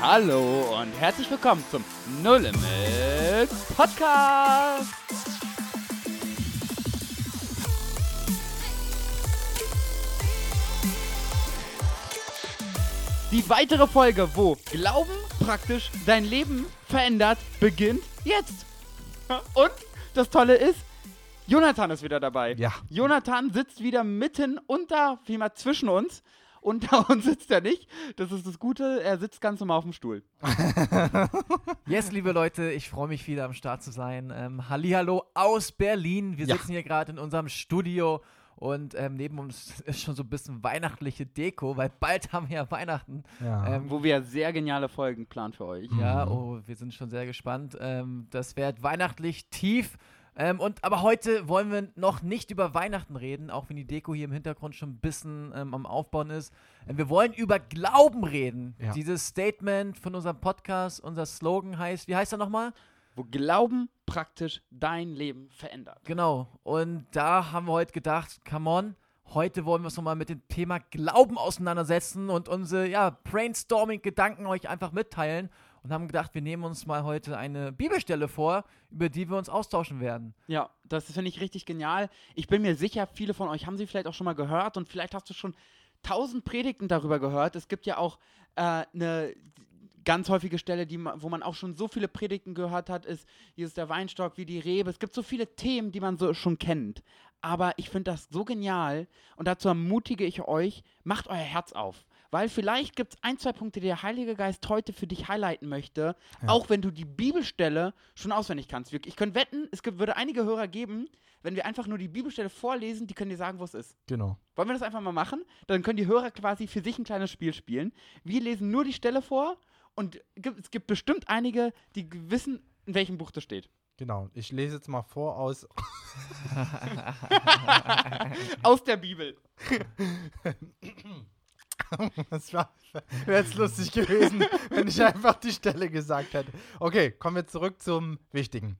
Hallo und herzlich willkommen zum No Limit Podcast. Die weitere Folge, wo Glauben praktisch dein Leben verändert, beginnt jetzt. Und das Tolle ist, Jonathan ist wieder dabei. Ja. Jonathan sitzt wieder mitten unter, vielmehr zwischen uns. Unter uns sitzt er nicht. Das ist das Gute. Er sitzt ganz normal auf dem Stuhl. Yes, liebe Leute, ich freue mich wieder am Start zu sein. Ähm, Hallihallo aus Berlin. Wir Ja. sitzen hier gerade in unserem Studio und ähm, neben uns ist schon so ein bisschen weihnachtliche Deko, weil bald haben wir ja Weihnachten. Ja. Ähm, Wo wir sehr geniale Folgen planen für euch. Ja, Mhm. oh, wir sind schon sehr gespannt. Ähm, das wird weihnachtlich tief. Ähm, und, aber heute wollen wir noch nicht über Weihnachten reden, auch wenn die Deko hier im Hintergrund schon ein bisschen ähm, am Aufbauen ist. Ähm, wir wollen über Glauben reden. Ja. Dieses Statement von unserem Podcast, unser Slogan heißt, wie heißt er nochmal? Wo Glauben praktisch dein Leben verändert. Genau. Und da haben wir heute gedacht, come on, heute wollen wir uns nochmal mit dem Thema Glauben auseinandersetzen und unsere ja, Brainstorming-Gedanken euch einfach mitteilen. Und haben gedacht, wir nehmen uns mal heute eine Bibelstelle vor, über die wir uns austauschen werden. Ja, das finde ich richtig genial. Ich bin mir sicher, viele von euch haben sie vielleicht auch schon mal gehört und vielleicht hast du schon tausend Predigten darüber gehört. Es gibt ja auch äh, eine ganz häufige Stelle, die, wo man auch schon so viele Predigten gehört hat, ist Jesus der Weinstock wie die Rebe. Es gibt so viele Themen, die man so schon kennt. Aber ich finde das so genial und dazu ermutige ich euch, macht euer Herz auf. Weil vielleicht gibt es ein, zwei Punkte, die der Heilige Geist heute für dich highlighten möchte, Ja. auch wenn du die Bibelstelle schon auswendig kannst. Ich könnte wetten, es gibt, würde einige Hörer geben, wenn wir einfach nur die Bibelstelle vorlesen, die können dir sagen, wo es ist. Genau. Wollen wir das einfach mal machen? Dann können die Hörer quasi für sich ein kleines Spiel spielen. Wir lesen nur die Stelle vor und es gibt bestimmt einige, die wissen, in welchem Buch das steht. Genau. Ich lese jetzt mal vor aus. Aus der Bibel. Das wäre jetzt lustig gewesen, wenn ich einfach die Stelle gesagt hätte. Okay, kommen wir zurück zum Wichtigen.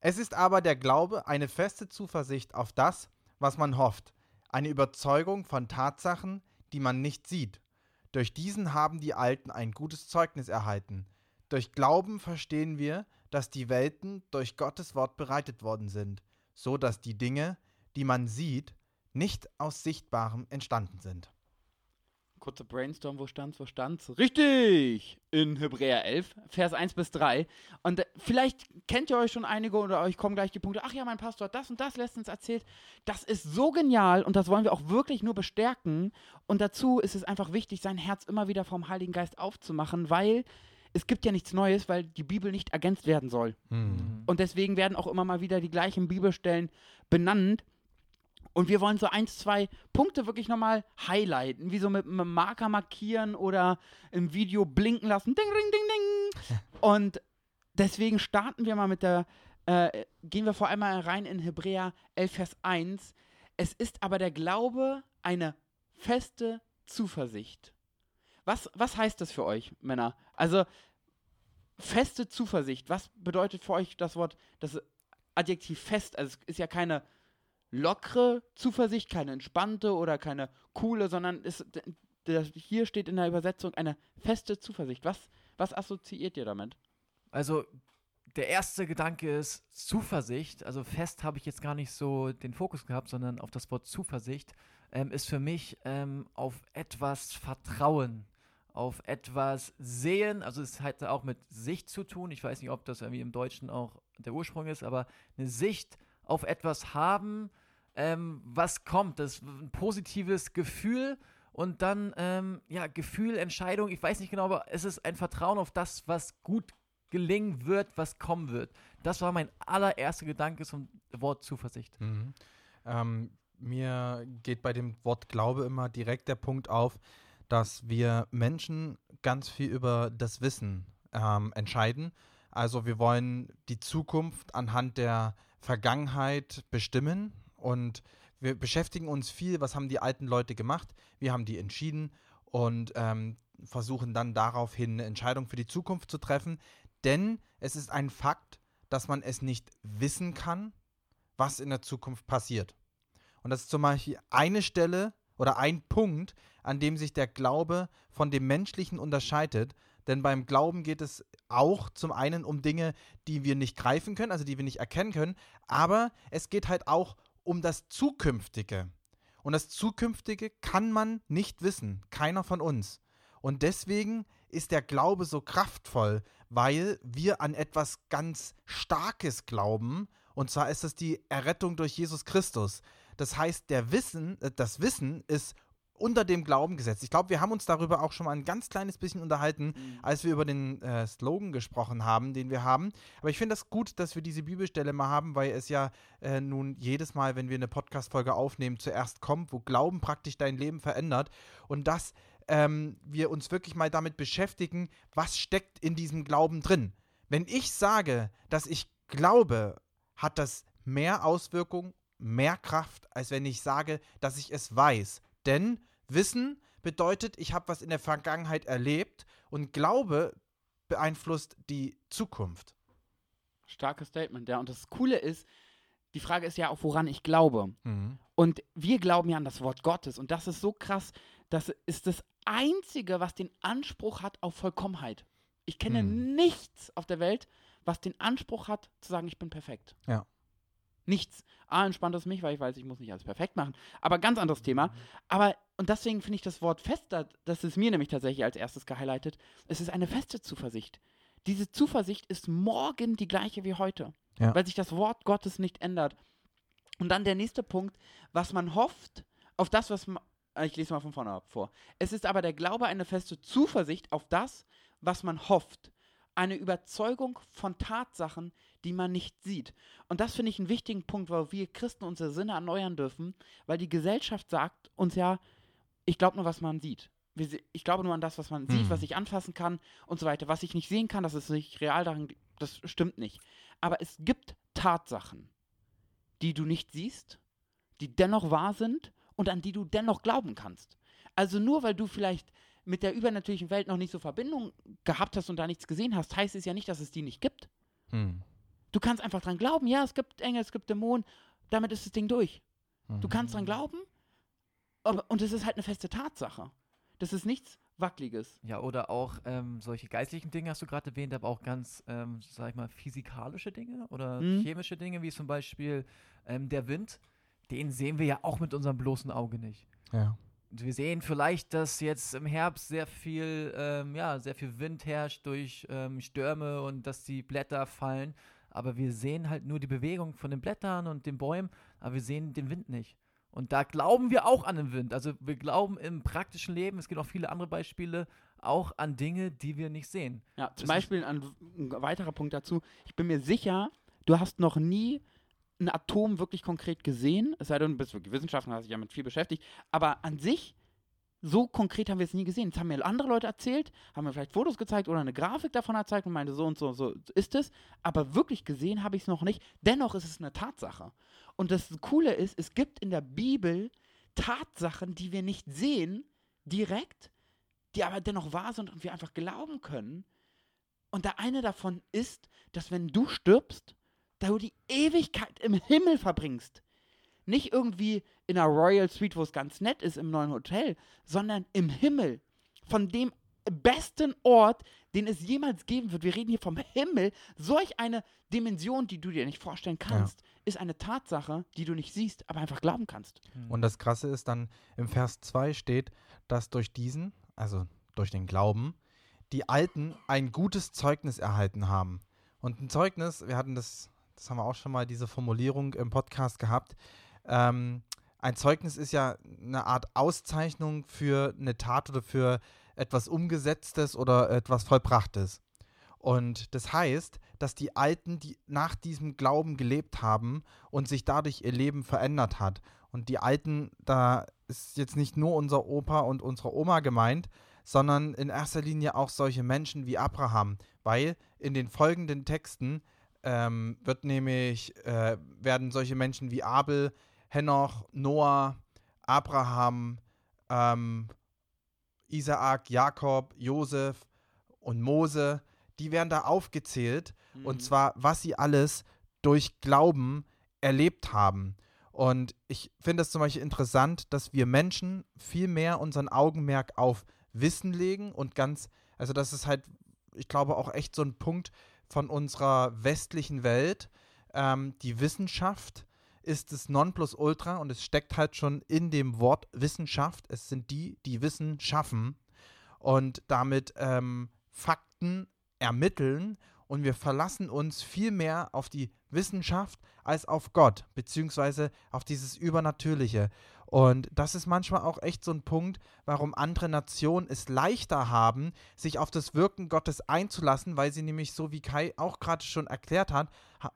Es ist aber der Glaube eine feste Zuversicht auf das, was man hofft, eine Überzeugung von Tatsachen, die man nicht sieht. Durch diesen haben die Alten ein gutes Zeugnis erhalten. Durch Glauben verstehen wir, dass die Welten durch Gottes Wort bereitet worden sind, so dass die Dinge, die man sieht, nicht aus Sichtbarem entstanden sind. Kurzer Brainstorm, wo stand's, wo stand's? Richtig! In Hebräer 11, Vers 1 bis 3. Und äh, vielleicht kennt ihr euch schon einige oder euch kommen gleich die Punkte. Ach ja, mein Pastor hat das und das letztens erzählt. Das ist so genial und das wollen wir auch wirklich nur bestärken. Und dazu ist es einfach wichtig, sein Herz immer wieder vom Heiligen Geist aufzumachen, weil es gibt ja nichts Neues, weil die Bibel nicht ergänzt werden soll. Hm. Und deswegen werden auch immer mal wieder die gleichen Bibelstellen benannt. Und wir wollen so ein, zwei Punkte wirklich nochmal highlighten, wie so mit einem Marker markieren oder im Video blinken lassen. Ding, ding, ding, ding. Und deswegen starten wir mal mit der, äh, gehen wir vor allem mal rein in Hebräer 11, Vers 1. Es ist aber der Glaube eine feste Zuversicht. Was, was heißt das für euch, Männer? Also, feste Zuversicht. Was bedeutet für euch das Wort, das Adjektiv fest? Also, es ist ja keine lockere Zuversicht, keine entspannte oder keine coole, sondern d- hier steht in der Übersetzung eine feste Zuversicht. Was, was assoziiert ihr damit? Also, der erste Gedanke ist Zuversicht. Also, fest habe ich jetzt gar nicht so den Fokus gehabt, sondern auf das Wort Zuversicht ähm, ist für mich ähm, auf etwas Vertrauen, auf etwas sehen. Also, es hat auch mit Sicht zu tun. Ich weiß nicht, ob das irgendwie im Deutschen auch der Ursprung ist, aber eine Sicht auf etwas haben, ähm, was kommt. Das ist ein positives Gefühl. Und dann, ähm, ja, Gefühl, Entscheidung, ich weiß nicht genau, aber es ist ein Vertrauen auf das, was gut gelingen wird, was kommen wird. Das war mein allererster Gedanke zum Wort Zuversicht. Mhm. Ähm, mir geht bei dem Wort Glaube immer direkt der Punkt auf, dass wir Menschen ganz viel über das Wissen ähm, entscheiden. Also wir wollen die Zukunft anhand der Vergangenheit bestimmen und wir beschäftigen uns viel, was haben die alten Leute gemacht, wir haben die entschieden und ähm, versuchen dann daraufhin eine Entscheidung für die Zukunft zu treffen. Denn es ist ein Fakt, dass man es nicht wissen kann, was in der Zukunft passiert. Und das ist zum Beispiel eine Stelle oder ein Punkt, an dem sich der Glaube von dem Menschlichen unterscheidet, Denn beim Glauben geht es auch zum einen um Dinge, die wir nicht greifen können, also die wir nicht erkennen können, aber es geht halt auch um das Zukünftige. Und das Zukünftige kann man nicht wissen, keiner von uns. Und deswegen ist der Glaube so kraftvoll, weil wir an etwas ganz Starkes glauben, und zwar ist es die Errettung durch Jesus Christus. Das heißt, der Wissen, äh, das Wissen ist unter dem Glauben gesetzt. Ich glaube, wir haben uns darüber auch schon mal ein ganz kleines bisschen unterhalten, mhm. als wir über den äh, Slogan gesprochen haben, den wir haben. Aber ich finde das gut, dass wir diese Bibelstelle mal haben, weil es ja äh, nun jedes Mal, wenn wir eine Podcast-Folge aufnehmen, zuerst kommt, wo Glauben praktisch dein Leben verändert. Und dass ähm, wir uns wirklich mal damit beschäftigen, was steckt in diesem Glauben drin. Wenn ich sage, dass ich glaube, hat das mehr Auswirkungen, mehr Kraft, als wenn ich sage, dass ich es weiß. Denn Wissen bedeutet, ich habe was in der Vergangenheit erlebt und Glaube beeinflusst die Zukunft. Starkes Statement, ja. Und das Coole ist, die Frage ist ja auch, woran ich glaube. Mhm. Und wir glauben ja an das Wort Gottes. Und das ist so krass. Das ist das Einzige, was den Anspruch hat auf Vollkommenheit. Ich kenne mhm. nichts auf der Welt, was den Anspruch hat, zu sagen, ich bin perfekt. Ja. Nichts. A, entspannt es mich, weil ich weiß, ich muss nicht alles perfekt machen. Aber ganz anderes Thema. Aber, und deswegen finde ich das Wort fester, das ist mir nämlich tatsächlich als erstes gehighlightet. Es ist eine feste Zuversicht. Diese Zuversicht ist morgen die gleiche wie heute. Ja. Weil sich das Wort Gottes nicht ändert. Und dann der nächste Punkt, was man hofft, auf das, was man. Äh, ich lese mal von vorne ab vor. Es ist aber der Glaube eine feste Zuversicht auf das, was man hofft. Eine Überzeugung von Tatsachen, die man nicht sieht. Und das finde ich einen wichtigen Punkt, weil wir Christen unsere Sinne erneuern dürfen, weil die Gesellschaft sagt uns ja, ich glaube nur, was man sieht. Ich glaube nur an das, was man sieht, was hm. ich anfassen kann und so weiter. Was ich nicht sehen kann, das ist nicht real daran, das stimmt nicht. Aber es gibt Tatsachen, die du nicht siehst, die dennoch wahr sind und an die du dennoch glauben kannst. Also nur weil du vielleicht mit der übernatürlichen Welt noch nicht so Verbindung gehabt hast und da nichts gesehen hast, heißt es ja nicht, dass es die nicht gibt. Hm. Du kannst einfach dran glauben, ja, es gibt Engel, es gibt Dämonen, damit ist das Ding durch. Mhm. Du kannst dran glauben aber, und es ist halt eine feste Tatsache. Das ist nichts Wackeliges. Ja, oder auch ähm, solche geistlichen Dinge hast du gerade erwähnt, aber auch ganz, ähm, sag ich mal, physikalische Dinge oder mhm. chemische Dinge, wie zum Beispiel ähm, der Wind. Den sehen wir ja auch mit unserem bloßen Auge nicht. Ja. Wir sehen vielleicht, dass jetzt im Herbst sehr viel, ähm, ja, sehr viel Wind herrscht durch ähm, Stürme und dass die Blätter fallen aber wir sehen halt nur die Bewegung von den Blättern und den Bäumen, aber wir sehen den Wind nicht. Und da glauben wir auch an den Wind. Also wir glauben im praktischen Leben, es gibt auch viele andere Beispiele, auch an Dinge, die wir nicht sehen. Ja, zum das Beispiel ein, ein weiterer Punkt dazu. Ich bin mir sicher, du hast noch nie ein Atom wirklich konkret gesehen, es sei denn, du bist wirklich Wissenschaftler, hast dich damit viel beschäftigt, aber an sich so konkret haben wir es nie gesehen. Das haben mir andere Leute erzählt, haben mir vielleicht Fotos gezeigt oder eine Grafik davon gezeigt und meinte, so und so, so ist es. Aber wirklich gesehen habe ich es noch nicht. Dennoch ist es eine Tatsache. Und das Coole ist, es gibt in der Bibel Tatsachen, die wir nicht sehen, direkt, die aber dennoch wahr sind und wir einfach glauben können. Und der eine davon ist, dass wenn du stirbst, da du die Ewigkeit im Himmel verbringst. Nicht irgendwie in einer Royal Suite, wo es ganz nett ist im neuen Hotel, sondern im Himmel. Von dem besten Ort, den es jemals geben wird. Wir reden hier vom Himmel. Solch eine Dimension, die du dir nicht vorstellen kannst, ja. ist eine Tatsache, die du nicht siehst, aber einfach glauben kannst. Hm. Und das Krasse ist dann, im Vers 2 steht, dass durch diesen, also durch den Glauben, die Alten ein gutes Zeugnis erhalten haben. Und ein Zeugnis, wir hatten das, das haben wir auch schon mal diese Formulierung im Podcast gehabt, ähm, ein Zeugnis ist ja eine Art Auszeichnung für eine Tat oder für etwas Umgesetztes oder etwas Vollbrachtes. Und das heißt, dass die Alten, die nach diesem Glauben gelebt haben und sich dadurch ihr Leben verändert hat. Und die Alten, da ist jetzt nicht nur unser Opa und unsere Oma gemeint, sondern in erster Linie auch solche Menschen wie Abraham, weil in den folgenden Texten ähm, wird nämlich äh, werden solche Menschen wie Abel, Henoch, Noah, Abraham, ähm, Isaak, Jakob, Josef und Mose, die werden da aufgezählt. Mhm. Und zwar, was sie alles durch Glauben erlebt haben. Und ich finde es zum Beispiel interessant, dass wir Menschen viel mehr unseren Augenmerk auf Wissen legen und ganz, also das ist halt, ich glaube, auch echt so ein Punkt von unserer westlichen Welt. Ähm, die Wissenschaft ist das Nonplusultra und es steckt halt schon in dem Wort Wissenschaft. Es sind die, die Wissen schaffen und damit ähm, Fakten ermitteln und wir verlassen uns viel mehr auf die Wissenschaft als auf Gott, beziehungsweise auf dieses Übernatürliche. Und das ist manchmal auch echt so ein Punkt, warum andere Nationen es leichter haben, sich auf das Wirken Gottes einzulassen, weil sie nämlich, so wie Kai auch gerade schon erklärt hat,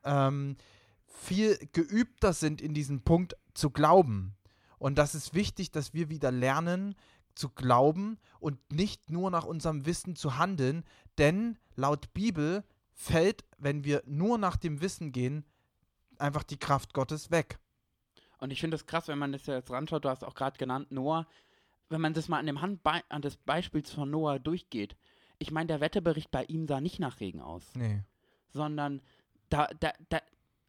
ähm, viel geübter sind in diesem Punkt zu glauben. Und das ist wichtig, dass wir wieder lernen zu glauben und nicht nur nach unserem Wissen zu handeln, denn laut Bibel fällt, wenn wir nur nach dem Wissen gehen, einfach die Kraft Gottes weg. Und ich finde es krass, wenn man das jetzt ranschaut, du hast auch gerade genannt, Noah, wenn man das mal an dem Handbe an des Beispiels von Noah durchgeht. Ich meine, der Wetterbericht bei ihm sah nicht nach Regen aus. Nee. Sondern da, da, da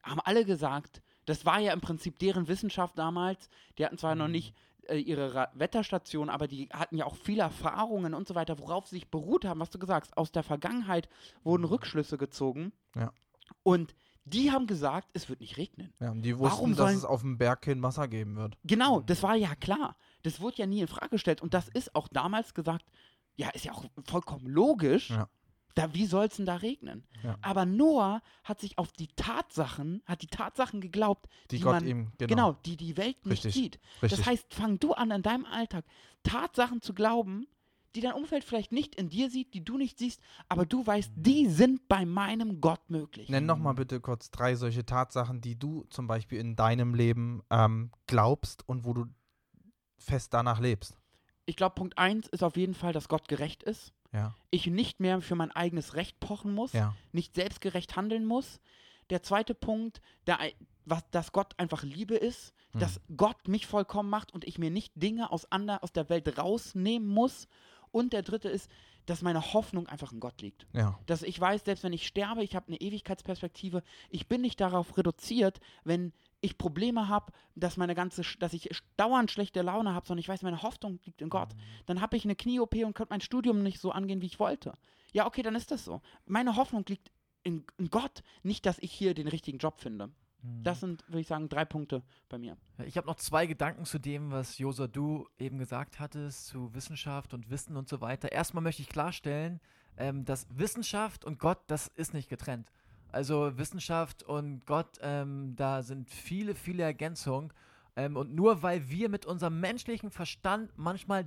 haben alle gesagt, das war ja im Prinzip deren Wissenschaft damals. Die hatten zwar mhm. noch nicht äh, ihre Ra Wetterstation, aber die hatten ja auch viele Erfahrungen und so weiter, worauf sie sich beruht haben, was du gesagt hast. Aus der Vergangenheit wurden mhm. Rückschlüsse gezogen. Ja. Und die haben gesagt, es wird nicht regnen. Ja, und die wussten, dass es auf dem Berg kein Wasser geben wird. Genau, das war ja klar. Das wurde ja nie in Frage gestellt. Und das ist auch damals gesagt, ja, ist ja auch vollkommen logisch. Ja. Da, wie soll es denn da regnen? Ja. Aber Noah hat sich auf die Tatsachen, hat die Tatsachen geglaubt, die, die Gott man, ihm, genau. genau. die die Welt nicht Richtig. sieht. Richtig. Das heißt, fang du an in deinem Alltag Tatsachen zu glauben, die dein Umfeld vielleicht nicht in dir sieht, die du nicht siehst, aber du weißt, die sind bei meinem Gott möglich. Nenn noch mal bitte kurz drei solche Tatsachen, die du zum Beispiel in deinem Leben ähm, glaubst und wo du fest danach lebst. Ich glaube, Punkt eins ist auf jeden Fall, dass Gott gerecht ist. Ja. Ich nicht mehr für mein eigenes Recht pochen muss, Ja. nicht selbstgerecht handeln muss. Der zweite Punkt, der, was, dass Gott einfach Liebe ist, Hm. dass Gott mich vollkommen macht und ich mir nicht Dinge aus, ander, aus der Welt rausnehmen muss. Und der dritte ist, dass meine Hoffnung einfach in Gott liegt. Ja. Dass ich weiß, selbst wenn ich sterbe, ich habe eine Ewigkeitsperspektive, ich bin nicht darauf reduziert, wenn ich Probleme habe, dass meine ganze, dass ich dauernd schlechte Laune habe, sondern ich weiß, meine Hoffnung liegt in Gott. Dann habe ich eine Knie-OP und könnte mein Studium nicht so angehen, wie ich wollte. Ja, okay, dann ist das so. Meine Hoffnung liegt in, in Gott, nicht, dass ich hier den richtigen Job finde. Mhm. Das sind, würde ich sagen, drei Punkte bei mir. Ich habe noch zwei Gedanken zu dem, was Josa du eben gesagt hattest, zu Wissenschaft und Wissen und so weiter. Erstmal möchte ich klarstellen, ähm, dass Wissenschaft und Gott, das ist nicht getrennt. Also Wissenschaft und Gott, ähm, da sind viele, viele Ergänzungen. Ähm, und nur weil wir mit unserem menschlichen Verstand manchmal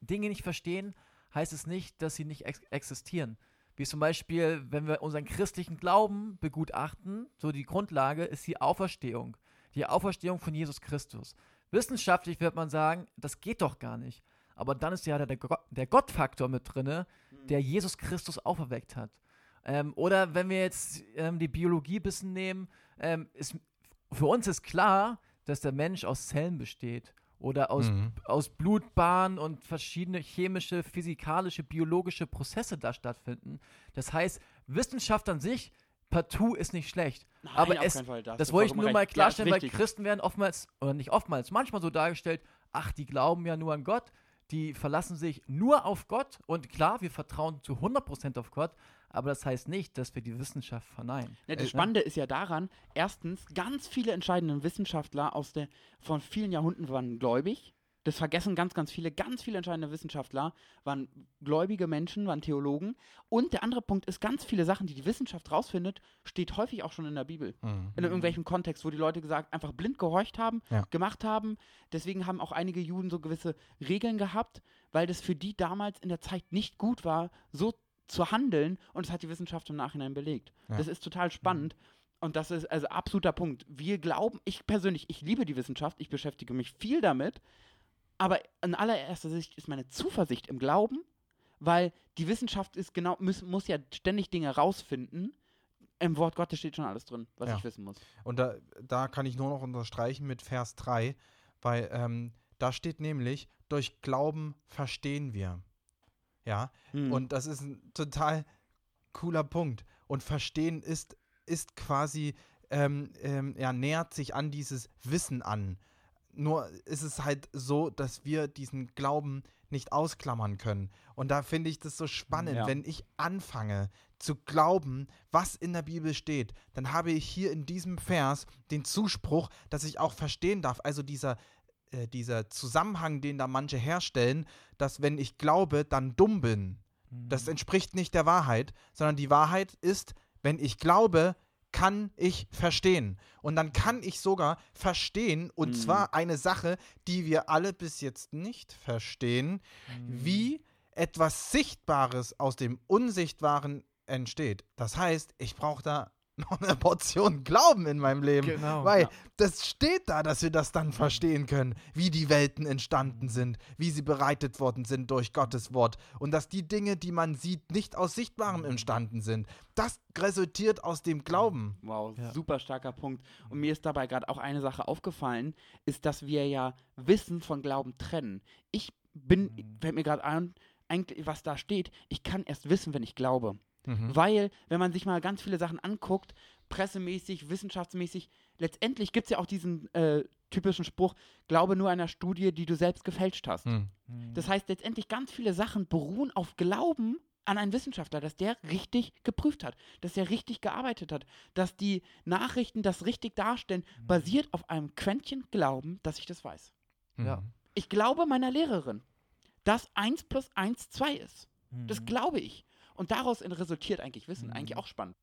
Dinge nicht verstehen, heißt es nicht, dass sie nicht ex existieren. Wie zum Beispiel, wenn wir unseren christlichen Glauben begutachten, so die Grundlage ist die Auferstehung. Die Auferstehung von Jesus Christus. Wissenschaftlich wird man sagen, das geht doch gar nicht. Aber dann ist ja der, der Gottfaktor mit drinne, der Jesus Christus auferweckt hat. Ähm, oder wenn wir jetzt ähm, die Biologie ein bisschen nehmen, ähm, ist, für uns ist klar, dass der Mensch aus Zellen besteht. Oder aus, Mhm. aus Blutbahnen und verschiedene chemische, physikalische, biologische Prozesse da stattfinden. Das heißt, Wissenschaft an sich partout ist nicht schlecht. Nein, Aber auf es, keinen Fall, das du wollte ich nur mal. Ja, klarstellen, weil. Christen werden oftmals, oder nicht oftmals, manchmal so dargestellt, ach, die glauben ja nur an Gott, die verlassen sich nur auf Gott und klar, wir vertrauen zu 100% auf Gott, aber das heißt nicht, dass wir die Wissenschaft verneinen. Ja, das Äh, Spannende ist ja daran, erstens, ganz viele entscheidende Wissenschaftler aus der, von vielen Jahrhunderten waren gläubig. Das vergessen ganz, ganz viele. Ganz viele entscheidende Wissenschaftler waren gläubige Menschen, waren Theologen. Und der andere Punkt ist, ganz viele Sachen, die die Wissenschaft rausfindet, steht häufig auch schon in der Bibel. Mhm. In irgendwelchem Kontext, wo die Leute gesagt, einfach blind gehorcht haben, Ja. gemacht haben. Deswegen haben auch einige Juden so gewisse Regeln gehabt, weil das für die damals in der Zeit nicht gut war, so zu handeln. Und das hat die Wissenschaft im Nachhinein belegt. Ja. Das ist total spannend. Und das ist also absoluter Punkt. Wir glauben, ich persönlich, ich liebe die Wissenschaft, ich beschäftige mich viel damit. Aber in allererster Sicht ist meine Zuversicht im Glauben, weil die Wissenschaft ist genau, muss, muss ja ständig Dinge rausfinden. Im Wort Gottes steht schon alles drin, was Ja. ich wissen muss. Und da, da kann ich nur noch unterstreichen mit Vers 3, weil ähm, da steht nämlich, durch Glauben verstehen wir. Ja, Hm. und das ist ein total cooler Punkt. Und verstehen ist, ist quasi, ähm, ähm, ja, nähert sich an dieses Wissen an. nur ist es halt so, dass wir diesen Glauben nicht ausklammern können. Und da finde ich das so spannend, Ja. wenn ich anfange zu glauben, was in der Bibel steht, dann habe ich hier in diesem Vers den Zuspruch, dass ich auch verstehen darf. Also dieser, äh, dieser Zusammenhang, den da manche herstellen, dass wenn ich glaube, dann dumm bin. Das entspricht nicht der Wahrheit, sondern die Wahrheit ist, wenn ich glaube, kann ich verstehen. Und dann kann ich sogar verstehen, und Mhm. zwar eine Sache, die wir alle bis jetzt nicht verstehen, Mhm. wie etwas Sichtbares aus dem Unsichtbaren entsteht. Das heißt, ich brauche da noch eine Portion Glauben in meinem Leben. Genau. Weil ja. das steht da, dass wir das dann verstehen können, wie die Welten entstanden sind, wie sie bereitet worden sind durch Gottes Wort und dass die Dinge, die man sieht, nicht aus. Sichtbarem entstanden sind. Das resultiert aus dem Glauben. Wow, Ja. super starker Punkt. Und mir ist dabei gerade auch eine Sache aufgefallen, ist, dass wir ja Wissen von Glauben trennen. Ich bin, Mhm. fällt mir gerade ein, eigentlich, was da steht, ich kann erst wissen, wenn ich glaube. Mhm. Weil, wenn man sich mal ganz viele Sachen anguckt, pressemäßig, wissenschaftsmäßig, letztendlich gibt es ja auch diesen äh, typischen Spruch, glaube nur einer Studie, die du selbst gefälscht hast. Hm. Mhm. Das heißt, letztendlich ganz viele Sachen beruhen auf Glauben an einen Wissenschaftler, dass der richtig geprüft hat, dass der richtig gearbeitet hat, dass die Nachrichten das richtig darstellen, basiert auf einem Quäntchen Glauben, dass ich das weiß. Ja. Mhm. Ich glaube meiner Lehrerin, dass 1 plus 1 2 ist. Das Mhm. glaube ich. Und daraus resultiert eigentlich Wissen. Mhm. Eigentlich auch spannend.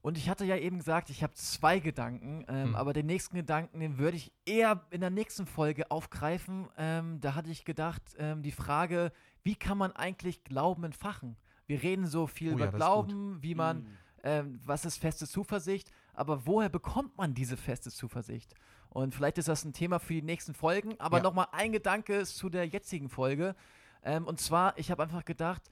Und ich hatte ja eben gesagt, ich habe zwei Gedanken, ähm, Hm. aber den nächsten Gedanken, den würde ich eher in der nächsten Folge aufgreifen. Ähm, da hatte ich gedacht, ähm, die Frage, wie kann man eigentlich Glauben entfachen? Wir reden so viel Oh ja, über ist Glauben, wie man, Mhm. ähm, was ist feste Zuversicht, aber woher bekommt man diese feste Zuversicht? Und vielleicht ist das ein Thema für die nächsten Folgen, aber Ja. nochmal ein Gedanke zu der jetzigen Folge. Ähm, und zwar, ich habe einfach gedacht,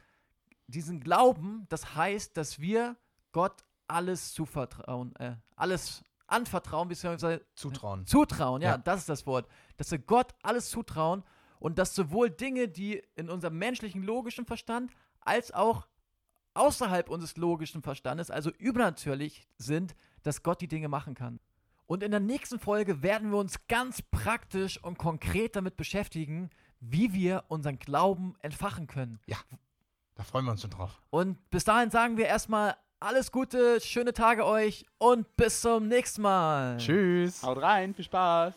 diesen Glauben, das heißt, dass wir Gott alles zuvertrauen, äh, alles anvertrauen, beziehungsweise Zutrauen. zutrauen, ja, Ja. das ist das Wort. Dass wir Gott alles zutrauen und dass sowohl Dinge, die in unserem menschlichen logischen Verstand, als auch außerhalb unseres logischen Verstandes, also übernatürlich sind, dass Gott die Dinge machen kann. Und in der nächsten Folge werden wir uns ganz praktisch und konkret damit beschäftigen, wie wir unseren Glauben entfachen können. Da freuen wir uns schon drauf. Und bis dahin sagen wir erstmal alles Gute, schöne Tage euch und bis zum nächsten Mal. Tschüss. Haut rein, viel Spaß.